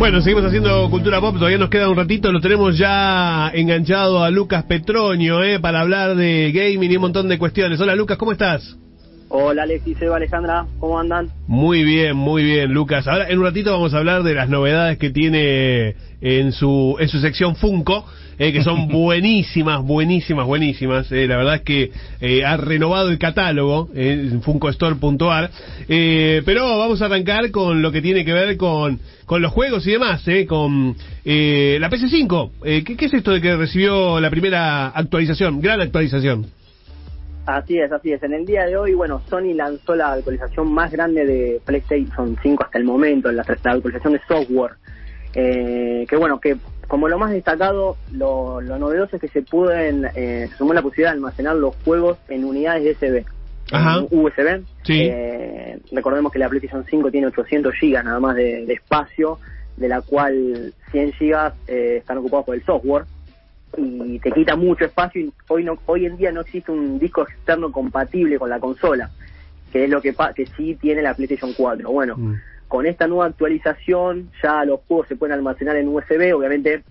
Bueno, seguimos haciendo Cultura Pop, todavía nos queda un ratito, lo tenemos ya enganchado a Lucas Petroño, eh, para hablar de gaming y un montón de cuestiones. Hola Lucas, ¿cómo estás? Hola Alexis, Eva, Alejandra, ¿cómo andan? Muy bien, muy bien, Lucas. Ahora en un ratito vamos a hablar de las novedades que tiene en su en su sección Funko, eh, que son buenísimas, buenísimas, buenísimas. Eh, la verdad es que eh, ha renovado el catálogo eh, en funkostore.ar. Eh, pero vamos a arrancar con lo que tiene que ver con, con los juegos y demás, eh, con eh, la PS5. Eh, ¿qué, ¿Qué es esto de que recibió la primera actualización, gran actualización? Así es, así es. En el día de hoy, bueno, Sony lanzó la actualización más grande de PlayStation 5 hasta el momento, la, la actualización de software. Eh, que bueno, que como lo más destacado, lo, lo novedoso es que se pueden, eh, se sumó la posibilidad de almacenar los juegos en unidades de USB. Ajá. USB. Sí. Eh, recordemos que la PlayStation 5 tiene 800 GB nada más de, de espacio, de la cual 100 GB eh, están ocupados por el software y te quita mucho espacio y hoy no hoy en día no existe un disco externo compatible con la consola que es lo que pa- que sí tiene la PlayStation 4 bueno Mm. Con esta nueva actualización ya los juegos se pueden almacenar en USB obviamente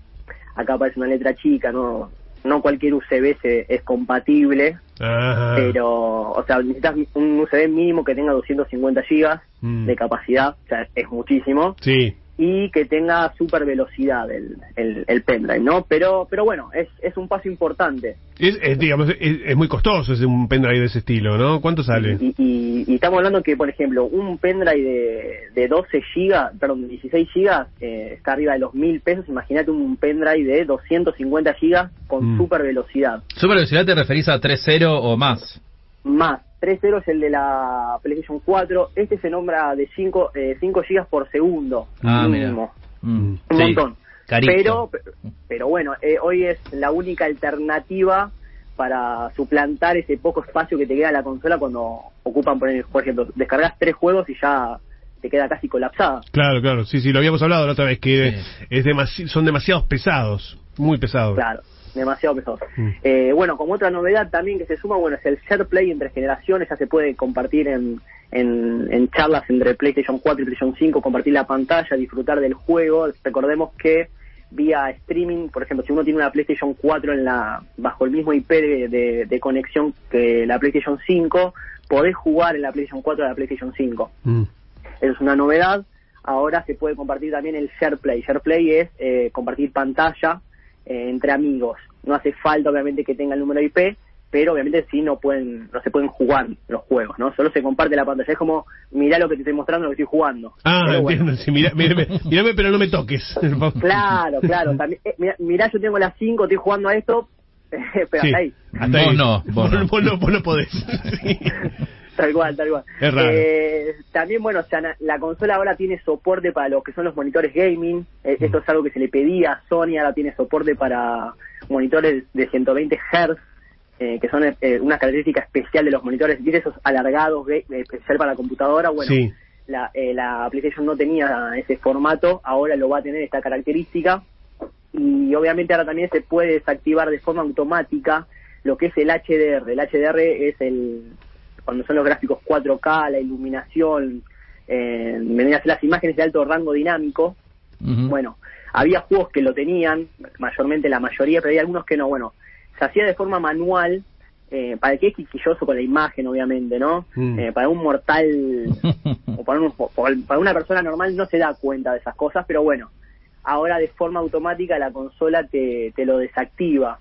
acá aparece una letra chica no no cualquier USB se, es compatible Ajá. pero o sea necesitas un USB mínimo que tenga 250 gigas Mm. de capacidad o sea es muchísimo Sí. Y que tenga super velocidad el, el, el pendrive, ¿no? Pero pero bueno, es, es un paso importante. Es, es, digamos, es, es muy costoso ese un pendrive de ese estilo, ¿no? ¿Cuánto sale? Y, y, y estamos hablando que, por ejemplo, un pendrive de, de 12 gigas, perdón, 16 gigas, eh, está arriba de los mil pesos. Imagínate un pendrive de 250 gigas con Mm. super velocidad. Super velocidad te referís a 3.0 o más. Más 3.0 es el de la PlayStation 4. Este se nombra de 5, eh, 5 gigas por segundo. Ah, mira. mínimo. Mm, un sí, montón. carito. Pero, pero bueno, eh, hoy es la única alternativa para suplantar ese poco espacio que te queda en la consola cuando ocupan, por, por ejemplo, descargas tres juegos y ya te queda casi colapsada. Claro, claro, sí, sí, lo habíamos hablado la otra vez, que Sí. es demasi son demasiados pesados, muy pesados. Claro, demasiado pesado. Mm. Eh, bueno, como otra novedad también que se suma, bueno, es el share play entre generaciones, ya se puede compartir en, en, en charlas entre PlayStation 4 y PlayStation 5, compartir la pantalla, disfrutar del juego. Recordemos que vía streaming, por ejemplo, si uno tiene una PlayStation 4 en la bajo el mismo IP de, de- de conexión que la PlayStation 5, podés jugar en la PlayStation 4 a la PlayStation 5. Mm. Eso es una novedad. Ahora se puede compartir también el SharePlay. SharePlay es eh, compartir pantalla eh, entre amigos. No hace falta, obviamente, que tenga el número IP, pero obviamente sí no pueden, no se pueden jugar los juegos, ¿no? Solo se comparte la pantalla. Es como, mirá lo que te estoy mostrando, lo que estoy jugando. Ah, Pero bueno. entiendo, sí, mira, mírame, mírame, pero no me toques. Claro, claro. También, eh, mirá, mirá, yo tengo las 5, estoy jugando a esto, pero Sí, hasta ahí. hasta Vos ahí. no, vos no. Vos no, vos no podés. Sí. Tal cual, tal cual. Es raro. Eh, también, bueno, o sea, la consola ahora tiene soporte para lo que son los monitores gaming. Eh, Mm. Esto es algo que se le pedía a Sony, ahora tiene soporte para monitores de 120 Hz, eh, que son eh, una característica especial de los monitores, ¿viste? esos alargados, ga- eh, especial para la computadora. Bueno, Sí. la, eh, la PlayStation no tenía ese formato, ahora lo va a tener esta característica. Y obviamente ahora también se puede desactivar de forma automática lo que es el HDR. El HDR es el cuando son los gráficos 4K, la iluminación, eh, las imágenes de alto rango dinámico. Bueno, había juegos que lo tenían, mayormente la mayoría, pero hay algunos que no. Bueno, se hacía de forma manual, eh, para el que es quisquilloso con la imagen, obviamente, ¿no? Mm. Eh, para un mortal o para, un- para una persona normal no se da cuenta de esas cosas, pero bueno, ahora de forma automática la consola te, te lo desactiva.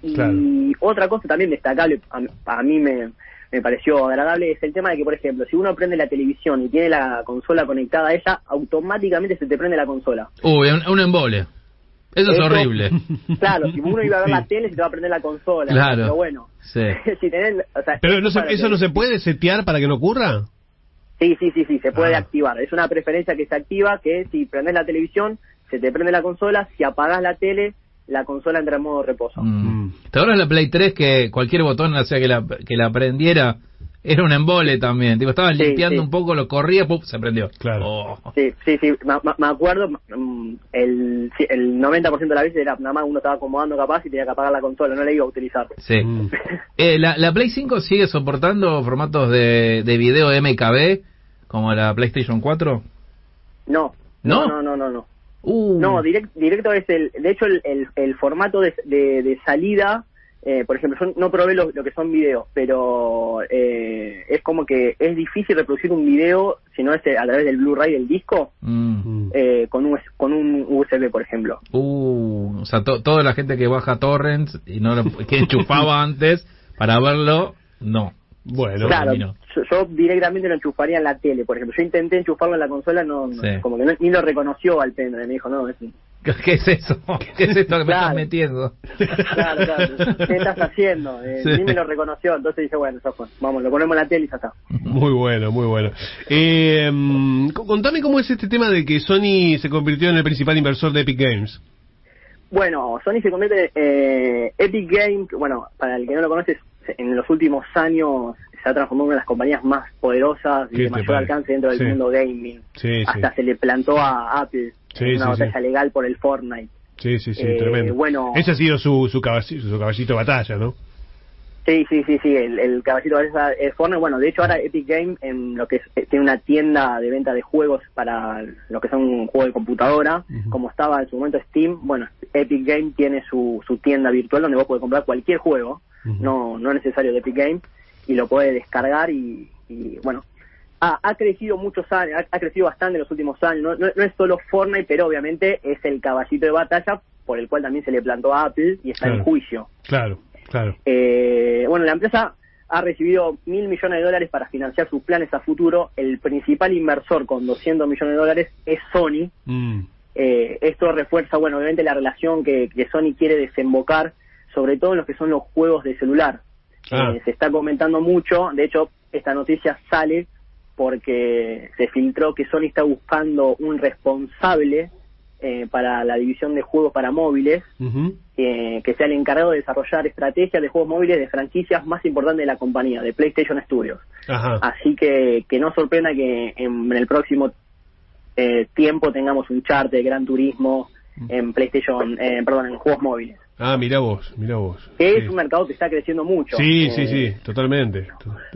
Y Claro. otra cosa también destacable, a, a mí me, me pareció agradable, es el tema de que, por ejemplo, si uno prende la televisión y tiene la consola conectada a ella, automáticamente se te prende la consola. Uy, un, un embole. Eso es Eso- horrible. Claro, si uno iba a ver Sí. la tele, se te va a prender la consola. Claro. Pero bueno, Sí. si tenés, o sea, Pero no se- eso que- no se puede setear para que no ocurra. Sí, sí, sí, sí, se puede Ah. activar. Es una preferencia que se activa, que si prendes la televisión, se te prende la consola, si apagas la tele, la consola entra en modo reposo. Mm. ¿Te acuerdas la Play 3 que cualquier botón hacía que la, que la prendiera? Era un embole también. Tipo, estabas Sí, limpiando sí. un poco, lo corría, ¡pum! se prendió. Claro. Oh. Sí, sí, sí, me acuerdo, mm, el, el 90% de las veces era nada más uno estaba acomodando capaz y tenía que apagar la consola, no la iba a utilizar. Sí. Mm. Eh, la, ¿La Play 5 sigue soportando formatos de, de video MKB como la PlayStation 4? No, ¿No? no, no, no, no. Uh, No, direct- directo es el, de hecho el, el, el formato de, de, de salida, eh, por ejemplo, yo no probé lo, lo que son videos, pero eh, es como que es difícil reproducir un video si no es a través del Blu-ray del disco mm. Mm. eh, con, un, con un USB, por ejemplo. Uh, o sea, to- toda la gente que baja torrents y no lo, que enchufaba antes para verlo, no. Bueno, claro, yo, yo directamente lo enchufaría en la tele, por ejemplo. Yo intenté enchufarlo en la consola, no, no- Sí. como que no- ni lo reconoció al pendrive, me dijo, no, es ¿Qué, es eso? ¿Qué es esto que me estás metiendo? Claro, claro. ¿Qué estás haciendo? Eh, Sí. Ni me lo reconoció, entonces dije, bueno, fue. Vamos, lo ponemos en la tele y ya está. Muy bueno, muy bueno. Eh, co- contame cómo es este tema de que Sony se convirtió en el principal inversor de Epic Games. Bueno, Sony se convierte eh, Epic Games, bueno, para el que no lo conoce, en los últimos años se ha transformado en una de las compañías más poderosas y ¿Qué de mayor parece? alcance dentro del Sí. mundo gaming. Sí, Hasta sí. se le plantó a Apple en una batalla legal por el Fortnite. Sí, sí, sí, Eh, tremendo. bueno. Ese ha sido su, su, caballito, su caballito de batalla, ¿no? Sí, sí, sí, sí, el, el caballito de esa es Fortnite. Bueno, de hecho ahora Epic Games en lo que es, eh, tiene una tienda de venta de juegos para lo que son juegos de computadora, como estaba en su momento Steam. Bueno, Epic Games tiene su, su tienda virtual donde vos podés comprar cualquier juego, No no necesario de Epic Games, y lo podés descargar y, y, bueno, ha, ha crecido muchos años, ha, ha crecido bastante en los últimos años. No, no, no es solo Fortnite, pero obviamente es el caballito de batalla por el cual también se le plantó a Apple y está en juicio. Claro, claro. Eh, bueno, la empresa ha recibido mil millones de dólares para financiar sus planes a futuro. El principal inversor con 200 millones de dólares es Sony. Mm, Eh, esto refuerza, bueno, obviamente la relación que, que Sony quiere desembocar, sobre todo en lo que son los juegos de celular. Ah. Eh, se está comentando mucho, de hecho, esta noticia sale porque se filtró que Sony está buscando un responsable eh, para la división de juegos para móviles eh, que sea el encargado de desarrollar estrategias de juegos móviles de franquicias más importantes de la compañía, de PlayStation Studios. Ajá. Así que que no sorprenda que en, el próximo eh, tiempo tengamos un chart de Gran Turismo en PlayStation, perdón, en juegos móviles. Ah, mira vos, mira vos. Que Sí. es un mercado que está creciendo mucho. Sí, Eh, sí, sí, totalmente.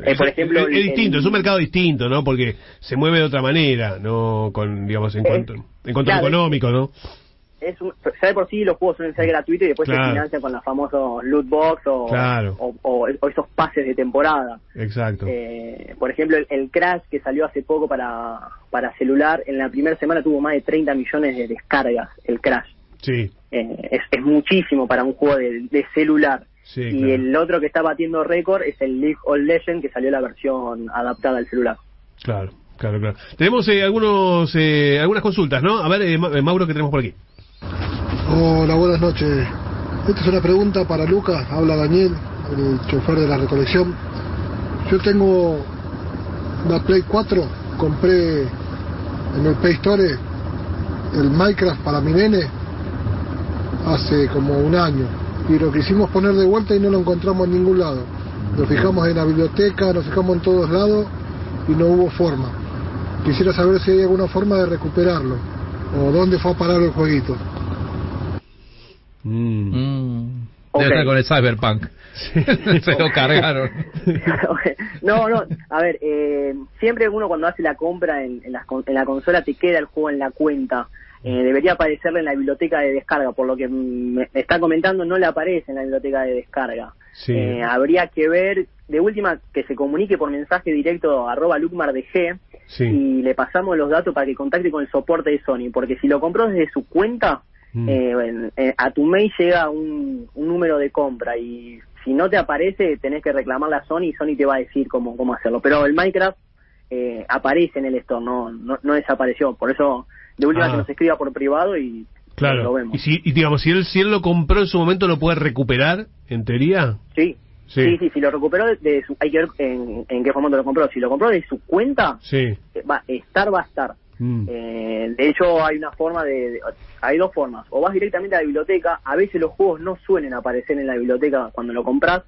eh, por ejemplo, es, es el- distinto, el- es un mercado distinto, ¿no? Porque se mueve de otra manera, no con, digamos, en Eh, cuanto, en cuanto claro, económico, ¿no? Es un, ya de por sí los juegos suelen ser gratuitos y después Claro. se financian con los famosos loot box o, Claro. o, o- o esos pases de temporada. Exacto. Eh, por ejemplo, el, el Crash que salió hace poco para, para celular, en la primera semana tuvo más de 30 millones de descargas, el Crash. Sí, Eh, es, es muchísimo para un juego de, de celular. sí, y claro. el otro que está batiendo récord es el League of Legends, que salió la versión adaptada al celular. Claro, claro, claro. Tenemos eh, algunos, eh, algunas consultas, ¿no? A ver, eh, eh, Mauro, ¿qué tenemos por aquí? Hola, buenas noches. Esta es una pregunta para Lucas. Habla Daniel, el chofer de la recolección. Yo tengo una Play 4. Compré en el Play Store el Minecraft para mi nene hace como un año. Y lo quisimos poner de vuelta y no lo encontramos en ningún lado. Nos fijamos en la biblioteca, nos fijamos en todos lados y no hubo forma. Quisiera saber si hay alguna forma de recuperarlo o dónde fue a parar el jueguito. Mm. Mm. Ok. Debe estar con el Cyberpunk. Se lo cargaron. no, no, a ver, eh, siempre uno cuando hace la compra en, en, en la consola te queda el juego en la cuenta. Eh, debería aparecerle en la biblioteca de descarga, por lo que me está comentando no le aparece en la biblioteca de descarga. Sí. Eh, habría que ver, de última, que se comunique por mensaje directo a arroba lucmardg Sí. y le pasamos los datos para que contacte con el soporte de Sony, porque si lo compró desde su cuenta, Mm. eh, eh, a tu mail llega un, un número de compra y si no te aparece tenés que reclamarle a Sony y Sony te va a decir cómo, cómo hacerlo. Pero el Minecraft eh, aparece en el store, no, no, no desapareció. Por eso, de última, Ah. que nos escriba por privado y lo Claro. vemos. Y, si, y digamos, si él, si él lo compró en su momento, ¿lo puede recuperar, en teoría? Sí. Sí. Sí, sí, si lo recuperó de, de su, hay que ver en, en qué formato lo compró. Si lo compró de su cuenta, Sí. eh, va, estar va a estar. Mm. Eh, de hecho, hay una forma de, de- Hay dos formas. O vas directamente a la biblioteca. A veces los juegos no suelen aparecer en la biblioteca cuando lo compras.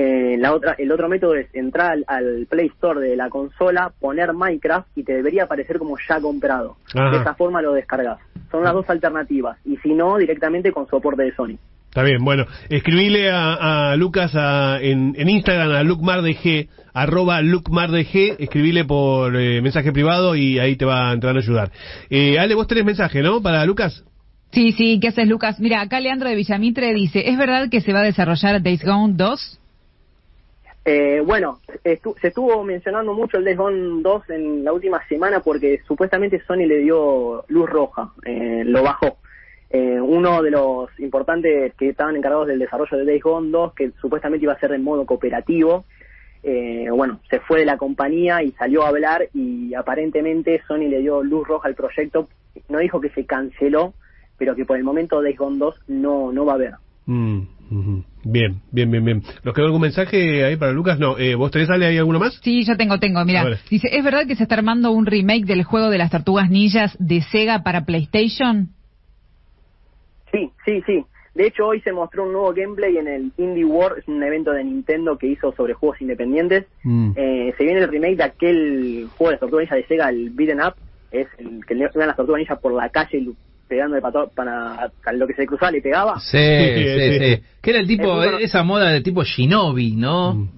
Eh, la otra, el otro método es entrar al, al Play Store de la consola, poner Minecraft y te debería aparecer como ya comprado. Ajá. De esa forma lo descargas. Son las dos alternativas. Y si no, directamente con soporte de Sony. Está bien, bueno, escribile a, a Lucas a, en, en, Instagram a lucmardg, arroba lucmardg, escribile por eh, mensaje privado y ahí te va a entrar a ayudar. Eh, Ale, vos tenés mensaje, ¿no? Para Lucas. Sí, sí, ¿qué haces, Lucas? Mira, acá Leandro de Villamitre dice, ¿es verdad que se va a desarrollar Days Gone 2? Eh, bueno, se estuvo mencionando mucho el Days Gone 2 en la última semana porque supuestamente Sony le dio luz roja, eh, lo bajó. Eh, uno de los importantes que estaban encargados del desarrollo de Days Gone 2, que supuestamente iba a ser en modo cooperativo, eh, bueno, se fue de la compañía y salió a hablar y aparentemente Sony le dio luz roja al proyecto. No dijo que se canceló, pero que por el momento Days Gone 2 no, no va a haber. Mm, bien, bien, bien, bien. ¿Nos quedó algún mensaje ahí para Lucas? No, eh, ¿vos tenés, Ale, ahí alguno más? Sí, yo tengo, tengo, mira. Dice, ¿es verdad que se está armando un remake del juego de las tortugas ninjas de Sega para PlayStation? Sí, sí, sí. De hecho, hoy se mostró un nuevo gameplay en el Indie World, es un evento de Nintendo que hizo sobre juegos independientes. Mm. Eh, se viene el remake de aquel juego de las tortugas ninjas de Sega, el Beaten Up, es el que le dan las tortugas ninjas por la calle y pegando de pato para lo que se cruzaba le pegaba. Sí, sí, sí. Que era el tipo, esa moda de tipo Shinobi, ¿no? Mm.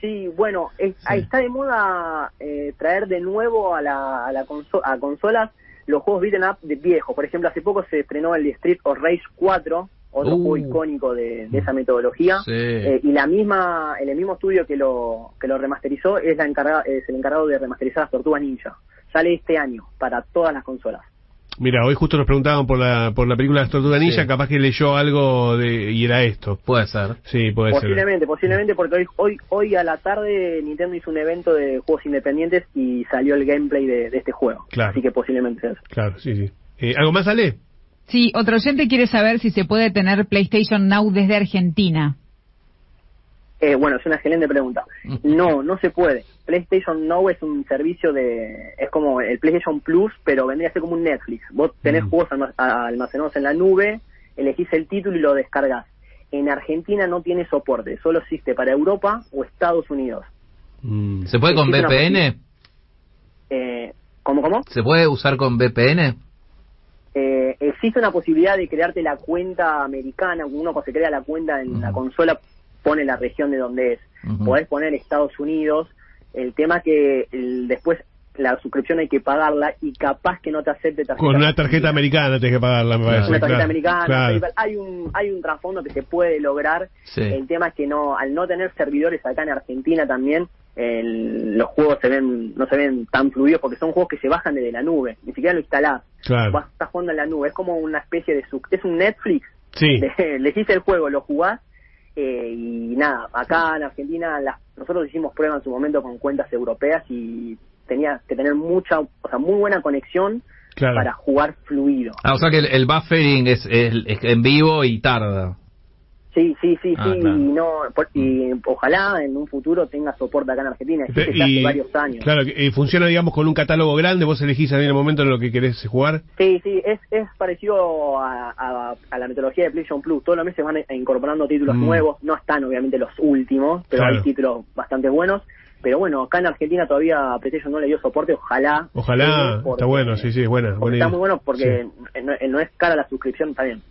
Sí, bueno, ahí está de moda eh, traer de nuevo a la, a la a consolas los juegos beaten up de viejo. Por ejemplo, hace poco se estrenó el Street of Rage 4, otro juego uh. icónico de, esa metodología. Eh, y la misma, el mismo estudio que lo que lo remasterizó es, la encarga, es el encargado de remasterizar las Tortugas Ninja. Sale este año para todas las consolas. Mira, hoy justo nos preguntaban por la, por la película de Tortuga Ninja, capaz que leyó algo de, y era esto. Puede ser. Sí, puede ser. Posiblemente, posiblemente, porque hoy, hoy, hoy a la tarde Nintendo hizo un evento de juegos independientes y salió el gameplay de, este juego. Claro. Así que posiblemente sea eso. Claro, sí, sí. Eh, ¿Algo más, Ale? Sí, otro oyente quiere saber si se puede tener PlayStation Now desde Argentina. Eh, bueno, es una excelente pregunta. No, no se puede. PlayStation Now es un servicio de... es como el PlayStation Plus, pero vendría a ser como un Netflix. Vos tenés mm. juegos almacenados en la nube, elegís el título y lo descargas. En Argentina no tiene soporte, solo existe para Europa o Estados Unidos. Mm. ¿Se puede con VPN? Eh, ¿Cómo, cómo? ¿Se puede usar con VPN? Eh, existe una posibilidad de crearte la cuenta americana, uno cuando se crea la cuenta en la mm. consola pone la región de donde es. Podés poner Estados Unidos. El tema que después la suscripción hay que pagarla y capaz que no te acepte tarjeta. Con una tarjeta americana tienes que pagarla, me parece. Una tarjeta americana. Hay un hay un trasfondo que se puede lograr. El tema es que no al no tener servidores acá en Argentina también los juegos se ven no se ven tan fluidos porque son juegos que se bajan desde la nube, ni siquiera lo instalás. Claro. Vas, estás jugando en la nube, es como una especie de es un Netflix. Sí. De, elegís el juego, lo jugás eh, y nada, acá en Argentina nosotros hicimos pruebas en su momento con cuentas europeas y tenía que tener mucha, o sea, muy buena conexión para jugar fluido. Ah, o sea que el, buffering es, en vivo y tarda. Sí, sí, sí, ah, sí, y, no, y ojalá en un futuro tenga soporte acá en Argentina, existe hace varios años. Claro, y funciona, digamos, con un catálogo grande, vos elegís en el momento en lo que querés jugar. Sí, sí, es, es parecido a, a, la metodología de PlayStation Plus, todos los meses van incorporando títulos mm. nuevos, no están obviamente los últimos, pero hay títulos bastante buenos. Pero bueno, acá en Argentina todavía PlayStation no le dio soporte, ojalá. Ojalá, está bueno, sí, sí, es buena. Está muy bueno porque no, no, es cara la suscripción, está bien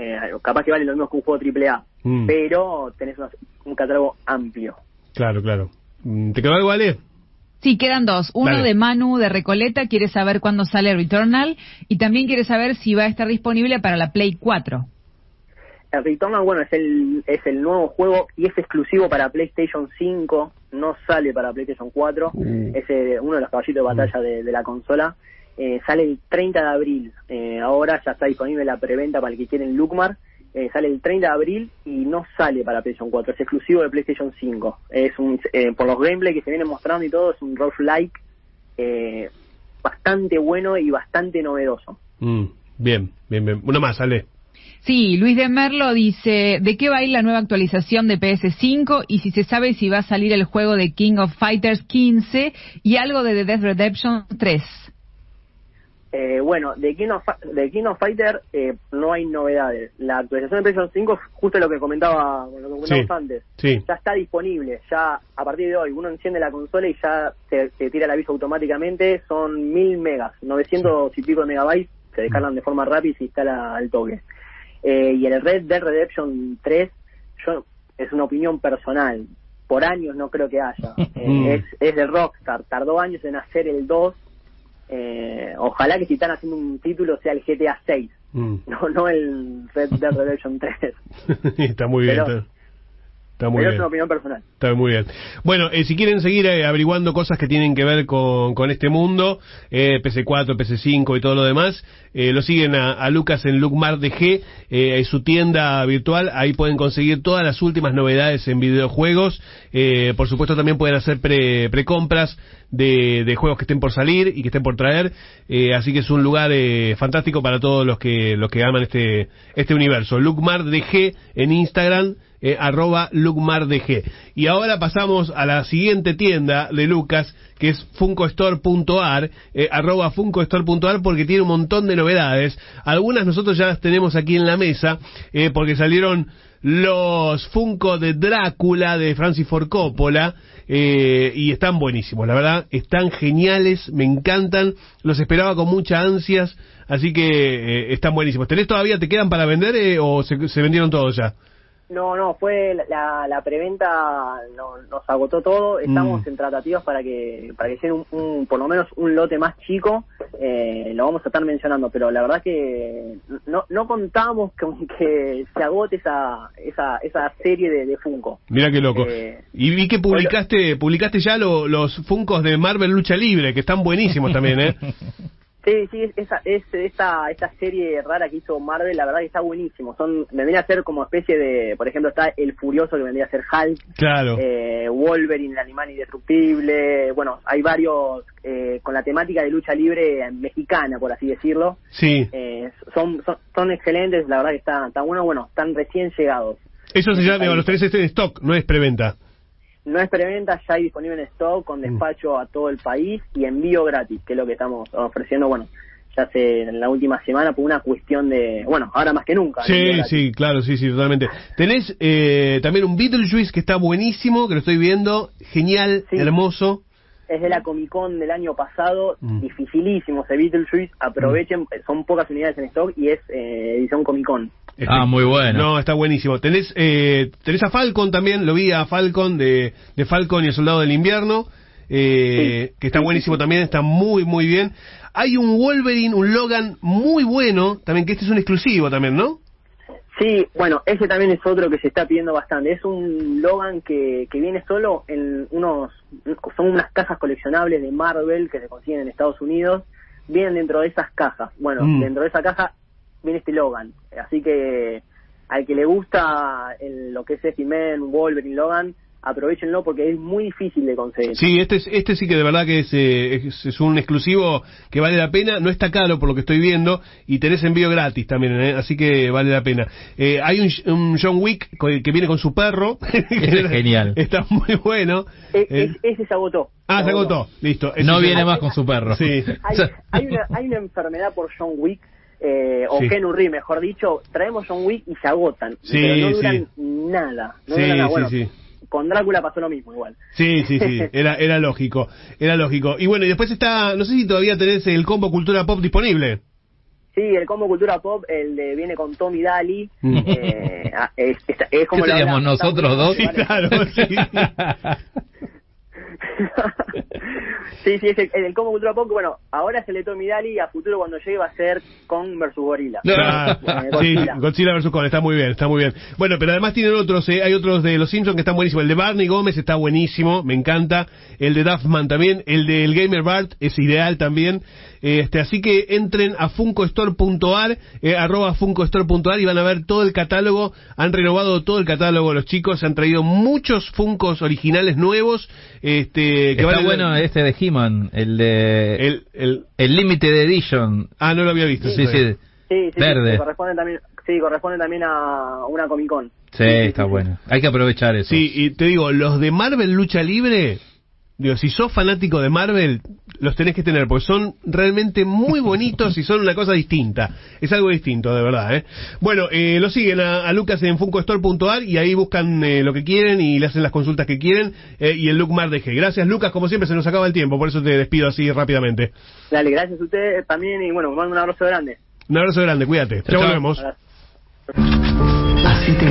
eh, capaz que vale lo mismo que un juego AAA, mm. pero tenés un catálogo amplio. Claro, claro. Mm, ¿Te quedó algo, Ale? Sí, quedan dos. Uno de Manu de Recoleta quiere saber cuándo sale Returnal y también quiere saber si va a estar disponible para la Play 4. El Returnal, bueno, es el, es el nuevo juego y es exclusivo para PlayStation 5, no sale para PlayStation 4, uh. es eh, uno de los caballitos de batalla de, de la consola. Eh, sale el 30 de abril. Eh, ahora ya está disponible la preventa para el que quiere en Lucmar. Eh, sale el 30 de abril y no sale para PlayStation 4, es exclusivo de PlayStation 5. Es un, por los gameplay que se vienen mostrando y todo, es un roguelike like bastante bueno y bastante novedoso. Mm, bien, bien, bien. Uno más, sale. Sí, Luis de Merlo dice, ¿de qué va a ir la nueva actualización de PS5 y si se sabe si va a salir el juego de King of Fighters 15 y algo de The Death Redemption 3? Eh, bueno, de King of, de King of Fighter eh, no hay novedades. La actualización de PlayStation 5 es justo lo que comentaba, lo que comentábamos antes. Ya está disponible. Ya a partir de hoy uno enciende la consola y ya se, tira el aviso automáticamente. Son 1000 megas, 900 y pico de megabytes. Se descargan de forma rápida y se instala al toque. Eh, y el Red Dead Redemption 3, yo es una opinión personal. Por años no creo que haya. Eh, es, es de Rockstar. Tardó años en hacer el 2. Eh, ojalá que si están haciendo un título sea el GTA 6. Mm. No, no el Red Dead Redemption 3. está muy bien. Pero- está, muy Pero bien. es una opinión personal. Está muy bien. Bueno, eh, si quieren seguir eh, averiguando cosas que tienen que ver con, con este mundo, eh, PC4, PC5 y todo lo demás, eh, lo siguen a, a Lucas en Lucmar DG, eh, en su tienda virtual, ahí pueden conseguir todas las últimas novedades en videojuegos, eh, por supuesto también pueden hacer pre, precompras de, de juegos que estén por salir y que estén por traer, eh, así que es un lugar eh, fantástico para todos los que, los que aman este, este universo. Lucmar DG en Instagram, eh, arroba lucmardg. Y ahora pasamos a la siguiente tienda de Lucas, que es funcostore.ar, eh, arroba funcostore.ar, porque tiene un montón de novedades. Algunas nosotros ya las tenemos aquí en la mesa, eh, porque salieron los Funko de Drácula de Francis Ford Coppola, eh, y están buenísimos, la verdad, están geniales, me encantan, los esperaba con muchas ansias, así que eh, están buenísimos. ¿Tenés todavía, te quedan para vender eh, o se, se vendieron todos ya? No, no, fue la- la, preventa, no- nos agotó todo. Estamos Mm. en tratativas para que para que sea un, un- por lo menos un lote más chico. Eh, lo vamos a estar mencionando, pero la verdad que no, no contamos con que se agote esa esa, esa serie de, de Funko. Mira qué loco. Eh, y vi que publicaste publicaste ya lo- los Funcos de Marvel Lucha Libre, que están buenísimos también, ¿eh? Sí, sí, es- esa, es, esta, esta serie rara que hizo Marvel, la verdad que está buenísimo. Son, vendría a ser como especie de, por ejemplo, está El Furioso que vendría a ser Hulk, Claro. eh, Wolverine, el animal indestructible, bueno, hay varios eh, con la temática de lucha libre mexicana, por así decirlo. Sí. Eh, son, son, son excelentes, la verdad que están, están buenos, bueno, están recién llegados. Eso se llama, los tenés este en stock, no es preventa. No es preventa, ya hay disponible en stock, con despacho a todo el país y envío gratis, que es lo que estamos ofreciendo, bueno, ya hace en la última semana por una cuestión de, bueno, ahora más que nunca. Sí, sí, claro, sí, sí, totalmente. Tenés eh, también un Beetlejuice que está buenísimo, que lo estoy viendo, genial, Sí. hermoso. Es de la Comic Con del año pasado, Mm. dificilísimo ese Beetlejuice, aprovechen, son pocas unidades en stock y es eh, edición Comic Con. Ah, muy bueno. No, está buenísimo. Tenés, eh, tenés a Falcon también, lo vi a Falcon de, de Falcon y el Soldado del Invierno, eh, Sí. que está buenísimo también, está muy, muy bien. Hay un Wolverine, un Logan muy bueno, también que este es un exclusivo también, ¿no? Sí, bueno, ese también es otro que se está pidiendo bastante. Es un Logan que, que viene solo en unos, son unas cajas coleccionables de Marvel que se consiguen en Estados Unidos. Vienen dentro de esas cajas. Bueno, Mm. dentro de esa caja viene este Logan. Así que al que le gusta el- lo que es X-Men, Wolverine, Logan, aprovechenlo porque es muy difícil de conseguir. Sí, este, es- este sí que de verdad que es, eh, es, es un exclusivo que vale la pena, no está caro por lo que estoy viendo y tenés envío gratis también, ¿eh? así que vale la pena. Eh, hay un, un John Wick que viene con su perro, es genial. está muy bueno. E- Eh, es- ese se agotó. ah, se agotó, listo. Ese No viene más con su perro. Sí. hay, hay una, hay una enfermedad por John Wick, eh, o Sí. Ken Urri, mejor dicho, traemos John Wick y se agotan, Sí, pero no duran sí. nada. No Sí, duran nada. sí, Bueno, sí. Con Drácula pasó lo mismo igual. Sí, sí, sí, era, era lógico, era lógico. Y bueno, y después está, no sé si todavía tenés el combo Cultura Pop disponible. Sí, el combo Cultura Pop, el de viene con Tommy Daly, Mm. eh, ah, es, es, es como ¿Qué seríamos está nosotros dos? Sí, claro, sí. sí, sí, es el, el combo Cultura Pop, bueno, ahora es el de Tommy Daly y a futuro cuando llegue va a ser Kong versus Gorilla. Claro. Eh, Sí, Godzilla. Godzilla vs. Kong, está muy bien, está muy bien. Bueno, pero además tienen otros, eh, hay otros de los Simpsons que están buenísimos. El de Barney Gómez está buenísimo, me encanta. El de Duffman también. El del Gamer Bart es ideal también. Este, así que entren a funcostore.ar, eh, arroba funcostore.ar y van a ver todo el catálogo. Han renovado todo el catálogo los chicos, han traído muchos Funcos originales nuevos. Este, que Está valen- bueno este de He-Man, el de... El, el, el, Limited Edition. ah, no lo había visto. Sí, sí. Sí, sí, sí, Verde. sí, corresponde también, sí, corresponde también a una Comic Con. Sí, está bueno. Hay que aprovechar eso. Sí, y te digo, los de Marvel Lucha Libre, digo, si sos fanático de Marvel, los tenés que tener, porque son realmente muy bonitos y son una cosa distinta. Es algo distinto, de verdad, ¿eh? Bueno, eh, lo siguen a, a Lucas en funcostore.ar y ahí buscan eh, lo que quieren y le hacen las consultas que quieren eh, y el look Mar DG. Gracias, Lucas, como siempre, se nos acaba el tiempo, por eso te despido así rápidamente. Dale, gracias a ustedes también y bueno, mando un abrazo grande. Un abrazo grande, cuídate. Chao, volvemos. Abrazo.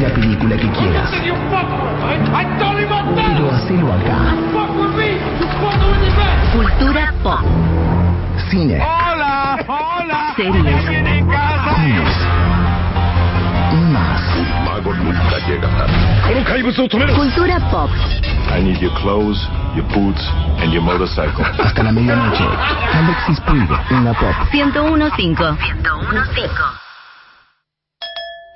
La película que quieras. Pero hacelo acá. Cultura pop. Cine. Hola, hola. Series. Cómics. Y más. mago nunca llega tarde. Cultura pop. I need your clothes, your boots, and your motorcycle. Hasta la medianoche. Alexis Puig en la pop. 1015. 1015.